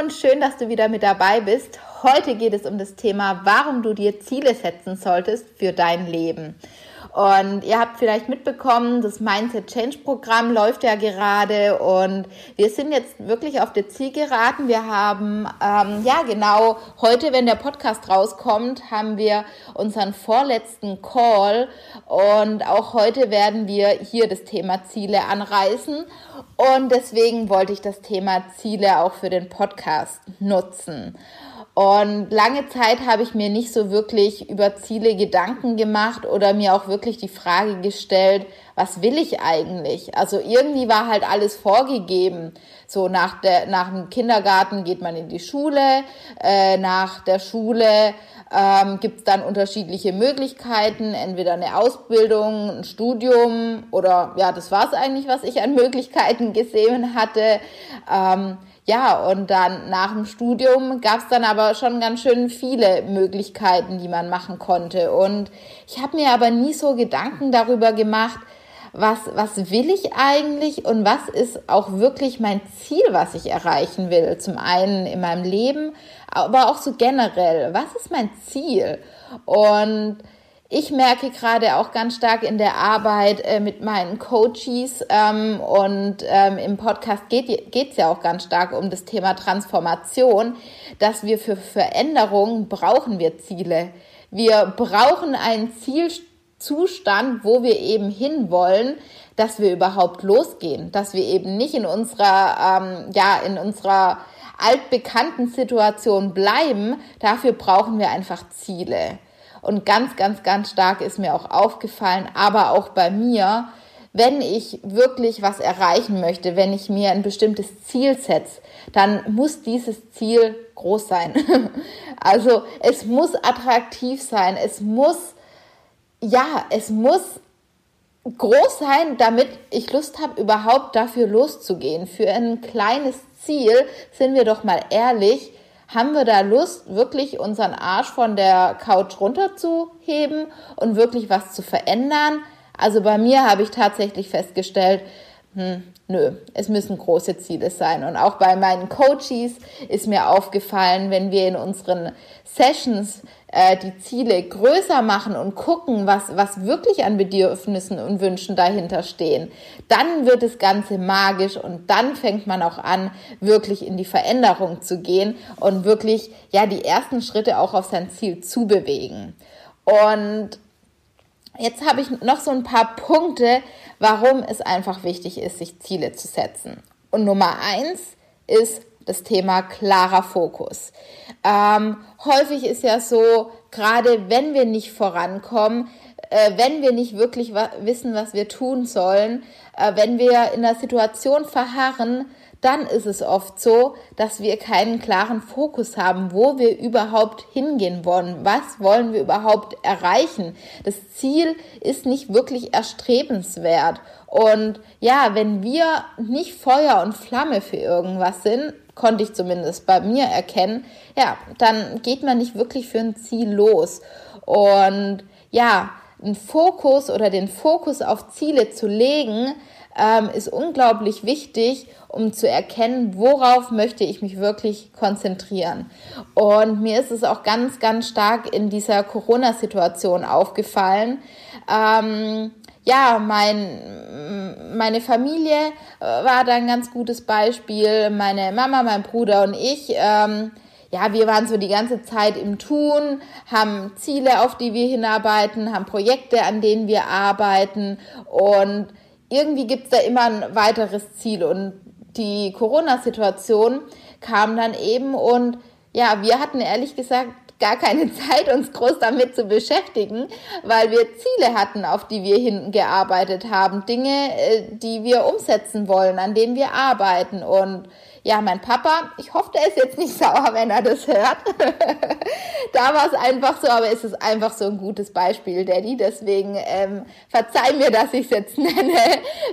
Und schön, dass du wieder mit dabei bist. Heute geht es um das Thema, warum du dir Ziele setzen solltest für dein Leben. Und ihr habt vielleicht mitbekommen, das Mindset Change Programm läuft ja gerade und wir sind jetzt wirklich auf der Zielgeraden. Wir haben, ähm, ja genau, heute, wenn der Podcast rauskommt, haben wir unseren vorletzten Call und auch heute werden wir hier das Thema Ziele anreißen. Und deswegen wollte ich das Thema Ziele auch für den Podcast nutzen. Und lange Zeit habe ich mir nicht so wirklich über Ziele Gedanken gemacht oder mir auch wirklich die Frage gestellt, was will ich eigentlich? Also irgendwie war halt alles vorgegeben. So nach, der, nach dem Kindergarten geht man in die Schule, äh, nach der Schule ähm, gibt es dann unterschiedliche Möglichkeiten, entweder eine Ausbildung, ein Studium oder ja, das war es eigentlich, was ich an Möglichkeiten gesehen hatte. Ähm, ja, und dann nach dem Studium gab es dann aber schon ganz schön viele Möglichkeiten, die man machen konnte. Und ich habe mir aber nie so Gedanken darüber gemacht, was, was will ich eigentlich und was ist auch wirklich mein Ziel, was ich erreichen will. Zum einen in meinem Leben, aber auch so generell. Was ist mein Ziel? Und ich merke gerade auch ganz stark in der Arbeit äh, mit meinen Coaches ähm, und ähm, im Podcast geht es ja auch ganz stark um das Thema Transformation, dass wir für Veränderungen brauchen wir Ziele. Wir brauchen einen Zielzustand, wo wir eben hinwollen, dass wir überhaupt losgehen, dass wir eben nicht in unserer, ähm, ja, in unserer altbekannten Situation bleiben. Dafür brauchen wir einfach Ziele. Und ganz, ganz, ganz stark ist mir auch aufgefallen, aber auch bei mir, wenn ich wirklich was erreichen möchte, wenn ich mir ein bestimmtes Ziel setze, dann muss dieses Ziel groß sein. also es muss attraktiv sein, es muss, ja, es muss groß sein, damit ich Lust habe, überhaupt dafür loszugehen. Für ein kleines Ziel, sind wir doch mal ehrlich, haben wir da Lust, wirklich unseren Arsch von der Couch runterzuheben und wirklich was zu verändern? Also bei mir habe ich tatsächlich festgestellt, hm, nö, es müssen große Ziele sein. Und auch bei meinen Coaches ist mir aufgefallen, wenn wir in unseren Sessions äh, die Ziele größer machen und gucken, was, was wirklich an Bedürfnissen und Wünschen dahinter stehen, dann wird das Ganze magisch und dann fängt man auch an, wirklich in die Veränderung zu gehen und wirklich, ja, die ersten Schritte auch auf sein Ziel zu bewegen. Und jetzt habe ich noch so ein paar Punkte, warum es einfach wichtig ist, sich Ziele zu setzen. Und Nummer eins ist das Thema klarer Fokus. Ähm, häufig ist ja so, gerade wenn wir nicht vorankommen, äh, wenn wir nicht wirklich wissen, was wir tun sollen, äh, wenn wir in der Situation verharren, dann ist es oft so, dass wir keinen klaren Fokus haben, wo wir überhaupt hingehen wollen. Was wollen wir überhaupt erreichen? Das Ziel ist nicht wirklich erstrebenswert. Und ja, wenn wir nicht Feuer und Flamme für irgendwas sind, konnte ich zumindest bei mir erkennen, ja, dann geht man nicht wirklich für ein Ziel los. Und ja, einen Fokus oder den Fokus auf Ziele zu legen, ähm, ist unglaublich wichtig, um zu erkennen, worauf möchte ich mich wirklich konzentrieren. Und mir ist es auch ganz, ganz stark in dieser Corona-Situation aufgefallen. Ähm, ja, mein, meine Familie äh, war da ein ganz gutes Beispiel. Meine Mama, mein Bruder und ich. Ähm, ja, wir waren so die ganze Zeit im Tun, haben Ziele, auf die wir hinarbeiten, haben Projekte, an denen wir arbeiten und irgendwie gibt's da immer ein weiteres Ziel. Und die Corona-Situation kam dann eben und ja, wir hatten ehrlich gesagt gar keine Zeit, uns groß damit zu beschäftigen, weil wir Ziele hatten, auf die wir hingearbeitet haben, Dinge, äh, die wir umsetzen wollen, an denen wir arbeiten. Und ja, mein Papa, ich hoffe, der ist jetzt nicht sauer, wenn er das hört. da war es einfach so, aber es ist einfach so ein gutes Beispiel, Daddy. Deswegen ähm, verzeih mir, dass ich es jetzt nenne.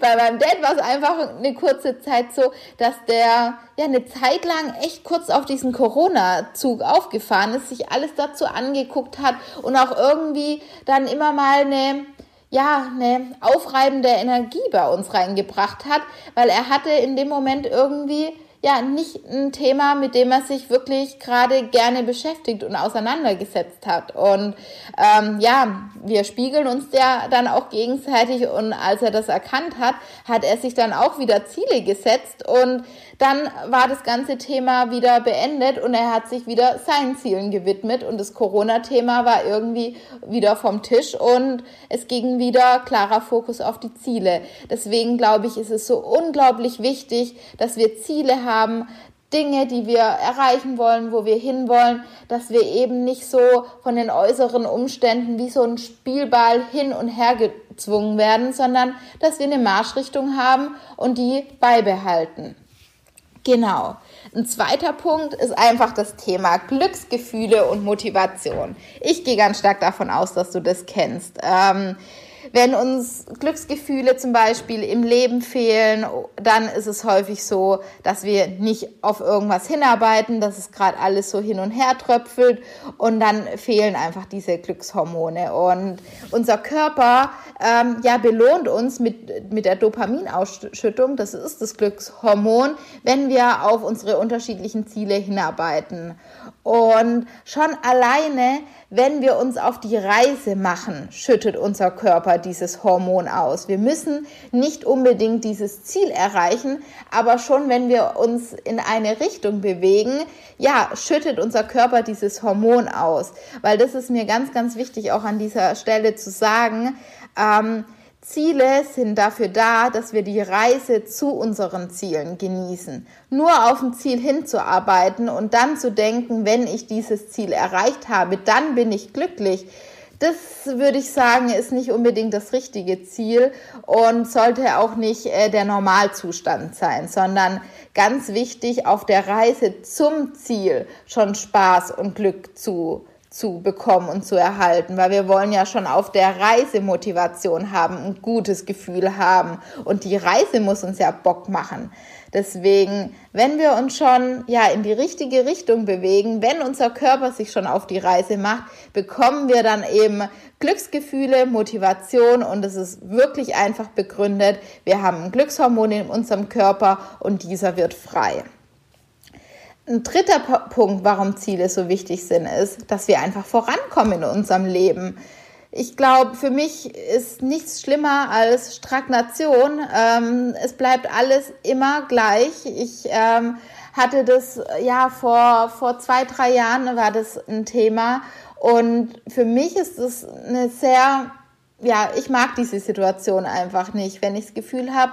Bei meinem Dad war es einfach eine kurze Zeit so, dass der ja eine Zeit lang echt kurz auf diesen Corona-Zug aufgefahren ist, sich alles dazu angeguckt hat und auch irgendwie dann immer mal eine ja, eine aufreibende Energie bei uns reingebracht hat, weil er hatte in dem Moment irgendwie ja nicht ein Thema, mit dem er sich wirklich gerade gerne beschäftigt und auseinandergesetzt hat. Und ähm, ja, wir spiegeln uns ja dann auch gegenseitig und als er das erkannt hat, hat er sich dann auch wieder Ziele gesetzt und dann war das ganze Thema wieder beendet und er hat sich wieder seinen Zielen gewidmet und das Corona-Thema war irgendwie wieder vom Tisch und es ging wieder klarer Fokus auf die Ziele. Deswegen glaube ich, ist es so unglaublich wichtig, dass wir Ziele haben, Dinge, die wir erreichen wollen, wo wir hinwollen, dass wir eben nicht so von den äußeren Umständen wie so ein Spielball hin und her gezwungen werden, sondern dass wir eine Marschrichtung haben und die beibehalten. Genau. Ein zweiter Punkt ist einfach das Thema Glücksgefühle und Motivation. Ich gehe ganz stark davon aus, dass du das kennst. Ähm, wenn uns Glücksgefühle zum Beispiel im Leben fehlen, dann ist es häufig so, dass wir nicht auf irgendwas hinarbeiten, dass es gerade alles so hin und her tröpfelt und dann fehlen einfach diese Glückshormone. Und unser Körper ähm, ja, belohnt uns mit, mit der Dopaminausschüttung, das ist das Glückshormon, wenn wir auf unsere unterschiedlichen Ziele hinarbeiten. Und schon alleine, wenn wir uns auf die Reise machen, schüttet unser Körper dieses Hormon aus. Wir müssen nicht unbedingt dieses Ziel erreichen, aber schon wenn wir uns in eine Richtung bewegen, ja, schüttet unser Körper dieses Hormon aus. Weil das ist mir ganz, ganz wichtig auch an dieser Stelle zu sagen. Ähm, Ziele sind dafür da, dass wir die Reise zu unseren Zielen genießen. Nur auf ein Ziel hinzuarbeiten und dann zu denken, wenn ich dieses Ziel erreicht habe, dann bin ich glücklich. Das würde ich sagen, ist nicht unbedingt das richtige Ziel und sollte auch nicht äh, der Normalzustand sein, sondern ganz wichtig, auf der Reise zum Ziel schon Spaß und Glück zu zu bekommen und zu erhalten, weil wir wollen ja schon auf der Reise Motivation haben, ein gutes Gefühl haben und die Reise muss uns ja Bock machen. Deswegen, wenn wir uns schon ja in die richtige Richtung bewegen, wenn unser Körper sich schon auf die Reise macht, bekommen wir dann eben Glücksgefühle, Motivation und es ist wirklich einfach begründet. Wir haben ein Glückshormon in unserem Körper und dieser wird frei. Ein dritter Punkt, warum Ziele so wichtig sind, ist, dass wir einfach vorankommen in unserem Leben. Ich glaube, für mich ist nichts schlimmer als Stagnation. Ähm, es bleibt alles immer gleich. Ich ähm, hatte das ja vor, vor zwei, drei Jahren war das ein Thema. Und für mich ist es eine sehr, ja, ich mag diese Situation einfach nicht, wenn ich das Gefühl habe,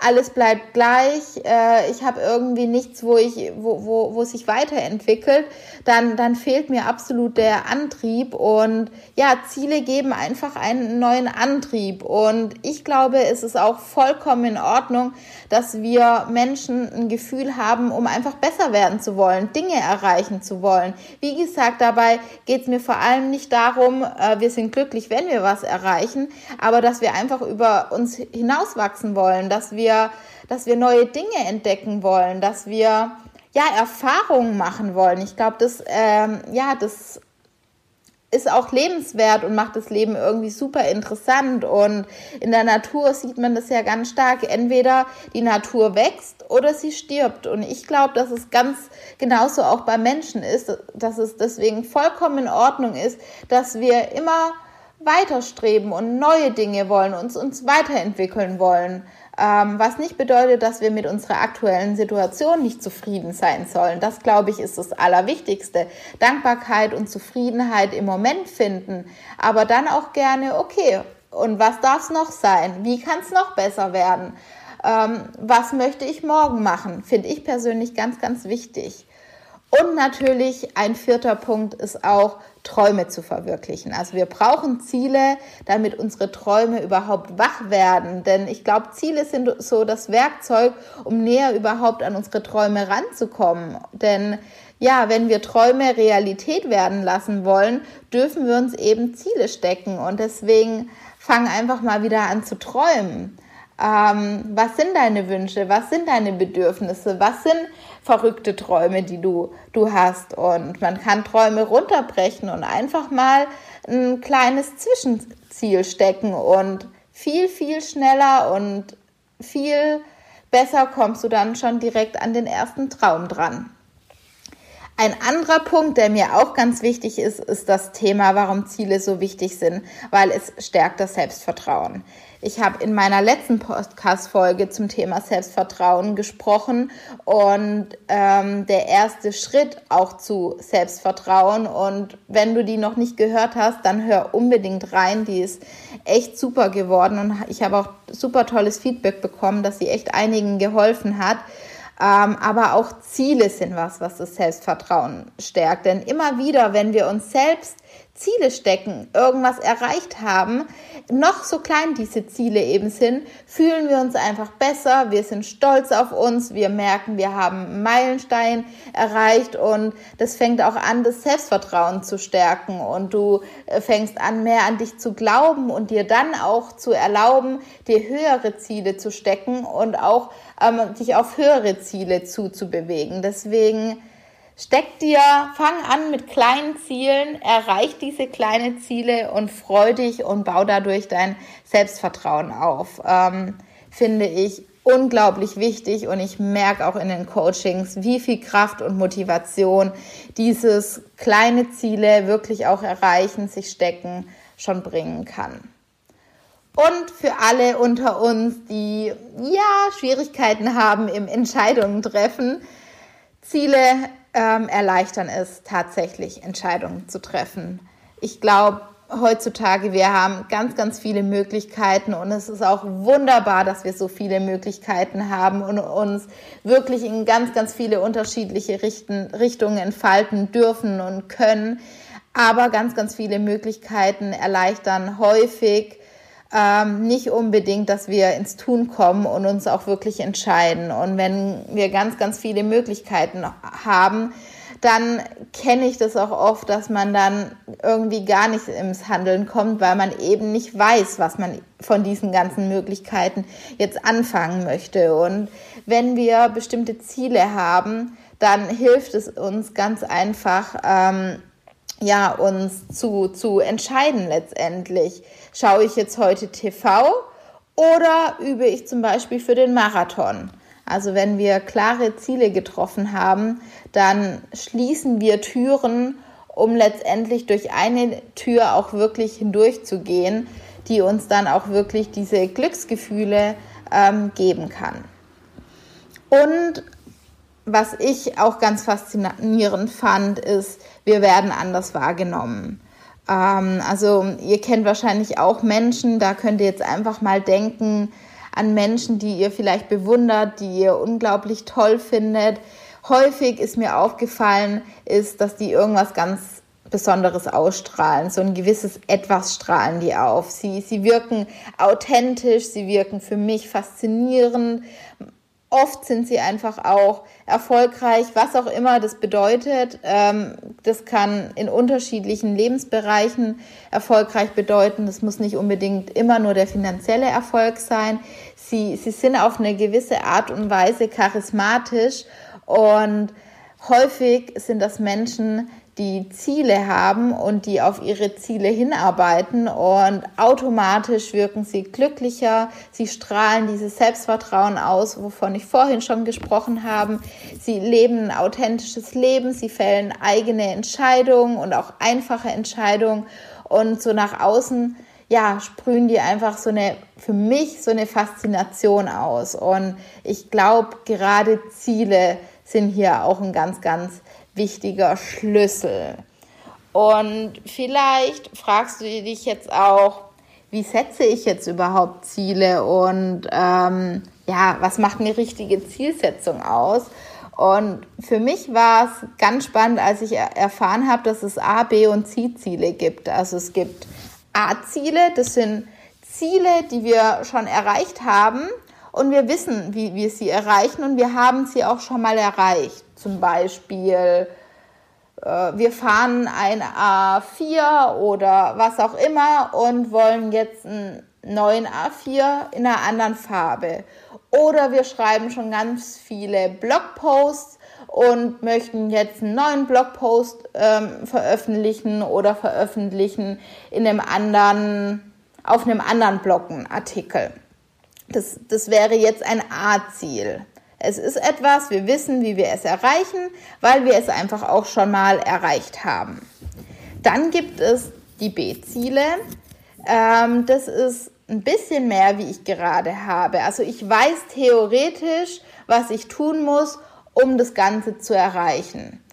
alles bleibt gleich, äh, ich habe irgendwie nichts, wo ich, wo, wo, wo sich weiterentwickelt, dann, dann fehlt mir absolut der Antrieb und ja, Ziele geben einfach einen neuen Antrieb und ich glaube, es ist auch vollkommen in Ordnung, dass wir Menschen ein Gefühl haben, um einfach besser werden zu wollen, Dinge erreichen zu wollen. Wie gesagt, dabei geht es mir vor allem nicht darum, äh, wir sind glücklich, wenn wir was erreichen, aber dass wir einfach über uns hinauswachsen wollen, dass wir wir, dass wir neue Dinge entdecken wollen, dass wir ja Erfahrungen machen wollen. Ich glaube, das ähm, ja das ist auch lebenswert und macht das Leben irgendwie super interessant. Und in der Natur sieht man das ja ganz stark. Entweder die Natur wächst oder sie stirbt. Und ich glaube, dass es ganz genauso auch bei Menschen ist, dass es deswegen vollkommen in Ordnung ist, dass wir immer weiterstreben und neue Dinge wollen, uns, uns weiterentwickeln wollen. Ähm, was nicht bedeutet, dass wir mit unserer aktuellen Situation nicht zufrieden sein sollen. Das, glaube ich, ist das Allerwichtigste. Dankbarkeit und Zufriedenheit im Moment finden, aber dann auch gerne, okay, und was darf es noch sein? Wie kann es noch besser werden? Ähm, was möchte ich morgen machen? Finde ich persönlich ganz, ganz wichtig. Und natürlich ein vierter Punkt ist auch, Träume zu verwirklichen. Also wir brauchen Ziele, damit unsere Träume überhaupt wach werden. Denn ich glaube, Ziele sind so das Werkzeug, um näher überhaupt an unsere Träume ranzukommen. Denn ja, wenn wir Träume Realität werden lassen wollen, dürfen wir uns eben Ziele stecken. Und deswegen fang einfach mal wieder an zu träumen. Ähm, was sind deine Wünsche? Was sind deine Bedürfnisse? Was sind verrückte Träume, die du, du hast? Und man kann Träume runterbrechen und einfach mal ein kleines Zwischenziel stecken und viel, viel schneller und viel besser kommst du dann schon direkt an den ersten Traum dran. Ein anderer Punkt, der mir auch ganz wichtig ist, ist das Thema, warum Ziele so wichtig sind, weil es stärkt das Selbstvertrauen. Ich habe in meiner letzten Podcast-Folge zum Thema Selbstvertrauen gesprochen und ähm, der erste Schritt auch zu Selbstvertrauen. Und wenn du die noch nicht gehört hast, dann hör unbedingt rein. Die ist echt super geworden und ich habe auch super tolles Feedback bekommen, dass sie echt einigen geholfen hat. Ähm, aber auch Ziele sind was, was das Selbstvertrauen stärkt. Denn immer wieder, wenn wir uns selbst Ziele stecken, irgendwas erreicht haben, noch so klein diese Ziele eben sind, fühlen wir uns einfach besser, wir sind stolz auf uns, wir merken, wir haben einen Meilenstein erreicht und das fängt auch an, das Selbstvertrauen zu stärken und du äh, fängst an, mehr an dich zu glauben und dir dann auch zu erlauben, dir höhere Ziele zu stecken und auch ähm, dich auf höhere Ziele zuzubewegen. Deswegen Steck dir, fang an mit kleinen Zielen, erreich diese kleinen Ziele und freu dich und bau dadurch dein Selbstvertrauen auf. Ähm, finde ich unglaublich wichtig und ich merke auch in den Coachings, wie viel Kraft und Motivation dieses kleine Ziele wirklich auch erreichen, sich stecken, schon bringen kann. Und für alle unter uns, die ja Schwierigkeiten haben im Entscheidungen treffen, Ziele ähm, erleichtern es tatsächlich, Entscheidungen zu treffen. Ich glaube, heutzutage, wir haben ganz, ganz viele Möglichkeiten und es ist auch wunderbar, dass wir so viele Möglichkeiten haben und uns wirklich in ganz, ganz viele unterschiedliche Richten, Richtungen entfalten dürfen und können. Aber ganz, ganz viele Möglichkeiten erleichtern häufig ähm, nicht unbedingt, dass wir ins Tun kommen und uns auch wirklich entscheiden. Und wenn wir ganz, ganz viele Möglichkeiten haben, dann kenne ich das auch oft, dass man dann irgendwie gar nicht ins Handeln kommt, weil man eben nicht weiß, was man von diesen ganzen Möglichkeiten jetzt anfangen möchte. Und wenn wir bestimmte Ziele haben, dann hilft es uns ganz einfach, ähm, ja, uns zu, zu entscheiden letztendlich. Schaue ich jetzt heute TV oder übe ich zum Beispiel für den Marathon? Also wenn wir klare Ziele getroffen haben, dann schließen wir Türen, um letztendlich durch eine Tür auch wirklich hindurchzugehen, die uns dann auch wirklich diese Glücksgefühle ähm, geben kann. Und was ich auch ganz faszinierend fand, ist, wir werden anders wahrgenommen. Ähm, also ihr kennt wahrscheinlich auch Menschen, da könnt ihr jetzt einfach mal denken an Menschen, die ihr vielleicht bewundert, die ihr unglaublich toll findet. Häufig ist mir aufgefallen, ist, dass die irgendwas ganz Besonderes ausstrahlen. So ein gewisses Etwas strahlen die auf. Sie, sie wirken authentisch, sie wirken für mich faszinierend. Oft sind sie einfach auch erfolgreich, was auch immer das bedeutet. Ähm, das kann in unterschiedlichen Lebensbereichen erfolgreich bedeuten. Das muss nicht unbedingt immer nur der finanzielle Erfolg sein. Sie, sie sind auf eine gewisse Art und Weise charismatisch und häufig sind das Menschen, die Ziele haben und die auf ihre Ziele hinarbeiten und automatisch wirken sie glücklicher, sie strahlen dieses Selbstvertrauen aus, wovon ich vorhin schon gesprochen habe. Sie leben ein authentisches Leben, sie fällen eigene Entscheidungen und auch einfache Entscheidungen und so nach außen ja, sprühen die einfach so eine, für mich so eine Faszination aus. Und ich glaube, gerade Ziele sind hier auch ein ganz, ganz wichtiger Schlüssel. Und vielleicht fragst du dich jetzt auch, wie setze ich jetzt überhaupt Ziele und ähm, ja, was macht eine richtige Zielsetzung aus? Und für mich war es ganz spannend, als ich erfahren habe, dass es A, B und C-Ziele gibt. Also es gibt A-Ziele, das sind Ziele, die wir schon erreicht haben und wir wissen, wie wir sie erreichen und wir haben sie auch schon mal erreicht. Zum Beispiel, äh, wir fahren ein A4 oder was auch immer und wollen jetzt einen neuen A4 in einer anderen Farbe. Oder wir schreiben schon ganz viele Blogposts und möchten jetzt einen neuen Blogpost ähm, veröffentlichen oder veröffentlichen in einem anderen, auf einem anderen Blogartikel. Das, das wäre jetzt ein A-Ziel. Es ist etwas, wir wissen, wie wir es erreichen, weil wir es einfach auch schon mal erreicht haben. Dann gibt es die B-Ziele. Ähm, das ist ein bisschen mehr, wie ich gerade habe. Also ich weiß theoretisch, was ich tun muss, um das Ganze zu erreichen.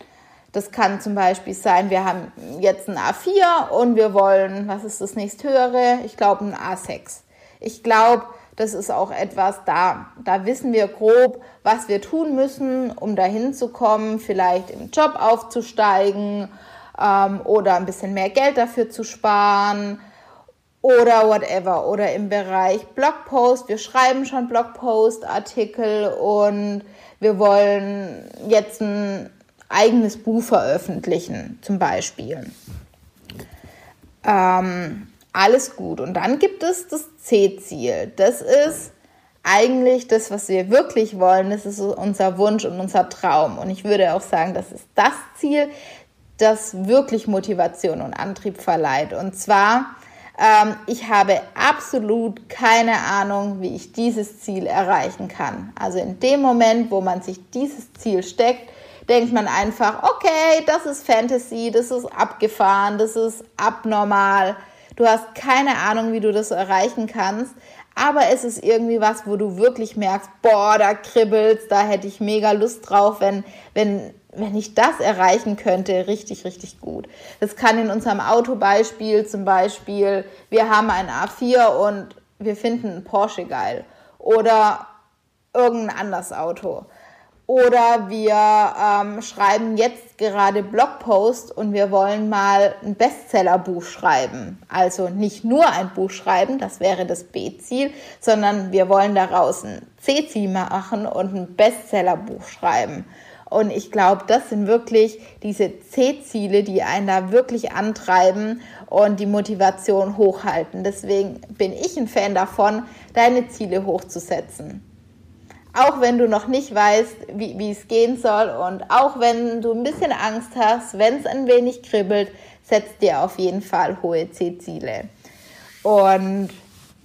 Das kann zum Beispiel sein, wir haben jetzt ein A4 und wir wollen, was ist das nächsthöhere? Ich glaube ein A6. Ich glaube, das ist auch etwas, da, da wissen wir grob, was wir tun müssen, um dahin zu kommen, vielleicht im Job aufzusteigen ähm, oder ein bisschen mehr Geld dafür zu sparen oder whatever. Oder im Bereich Blogpost. Wir schreiben schon Blogpost-Artikel und wir wollen jetzt ein eigenes Buch veröffentlichen, zum Beispiel. Ähm, alles gut. Und dann gibt es das C-Ziel. Das ist eigentlich das, was wir wirklich wollen. Das ist unser Wunsch und unser Traum. Und ich würde auch sagen, das ist das Ziel, das wirklich Motivation und Antrieb verleiht. Und zwar, ähm, ich habe absolut keine Ahnung, wie ich dieses Ziel erreichen kann. Also in dem Moment, wo man sich dieses Ziel steckt, denkt man einfach, okay, das ist Fantasy, das ist abgefahren, das ist abnormal Du hast keine Ahnung, wie du das erreichen kannst. Aber es ist irgendwie was, wo du wirklich merkst, boah, da kribbelt's, da hätte ich mega Lust drauf, wenn, wenn, wenn ich das erreichen könnte, richtig, richtig gut. Das kann in unserem Autobeispiel zum Beispiel, wir haben ein A4 und wir finden einen Porsche geil oder irgendein anderes Auto. Oder wir ähm, schreiben jetzt gerade Blogpost und wir wollen mal ein Bestsellerbuch schreiben. Also nicht nur ein Buch schreiben, das wäre das B-Ziel, sondern wir wollen daraus ein C-Ziel machen und ein Bestsellerbuch schreiben. Und ich glaube, das sind wirklich diese C-Ziele, die einen da wirklich antreiben und die Motivation hochhalten. Deswegen bin ich ein Fan davon, deine Ziele hochzusetzen auch wenn du noch nicht weißt, wie, es gehen soll und auch wenn du ein bisschen Angst hast, wenn es ein wenig kribbelt, setz dir auf jeden Fall hohe C-Ziele. Und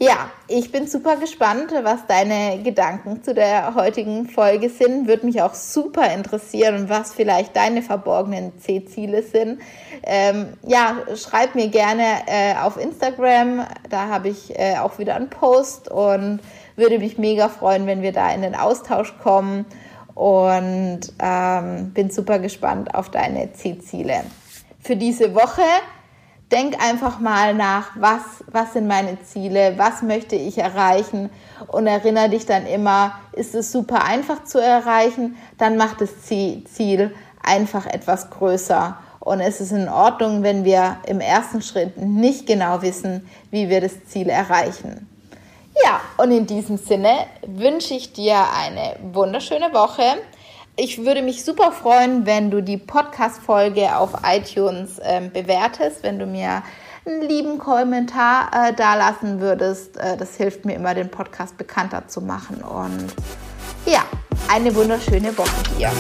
ja, ich bin super gespannt, was deine Gedanken zu der heutigen Folge sind. Würde mich auch super interessieren, was vielleicht deine verborgenen C-Ziele sind. Ähm, ja, schreib mir gerne äh, auf Instagram. Da habe ich äh, auch wieder einen Post und würde mich mega freuen, wenn wir da in den Austausch kommen und ähm, bin super gespannt auf deine Zielziele. Für diese Woche denk einfach mal nach, was, was sind meine Ziele, was möchte ich erreichen und erinnere dich dann immer, ist es super einfach zu erreichen, dann macht das Ziel einfach etwas größer. Und es ist in Ordnung, wenn wir im ersten Schritt nicht genau wissen, wie wir das Ziel erreichen. Ja, und in diesem Sinne wünsche ich dir eine wunderschöne Woche. Ich würde mich super freuen, wenn du die Podcast-Folge auf iTunes äh, bewertest, wenn du mir einen lieben Kommentar äh, dalassen würdest. Äh, das hilft mir immer, den Podcast bekannter zu machen. Und ja, eine wunderschöne Woche dir.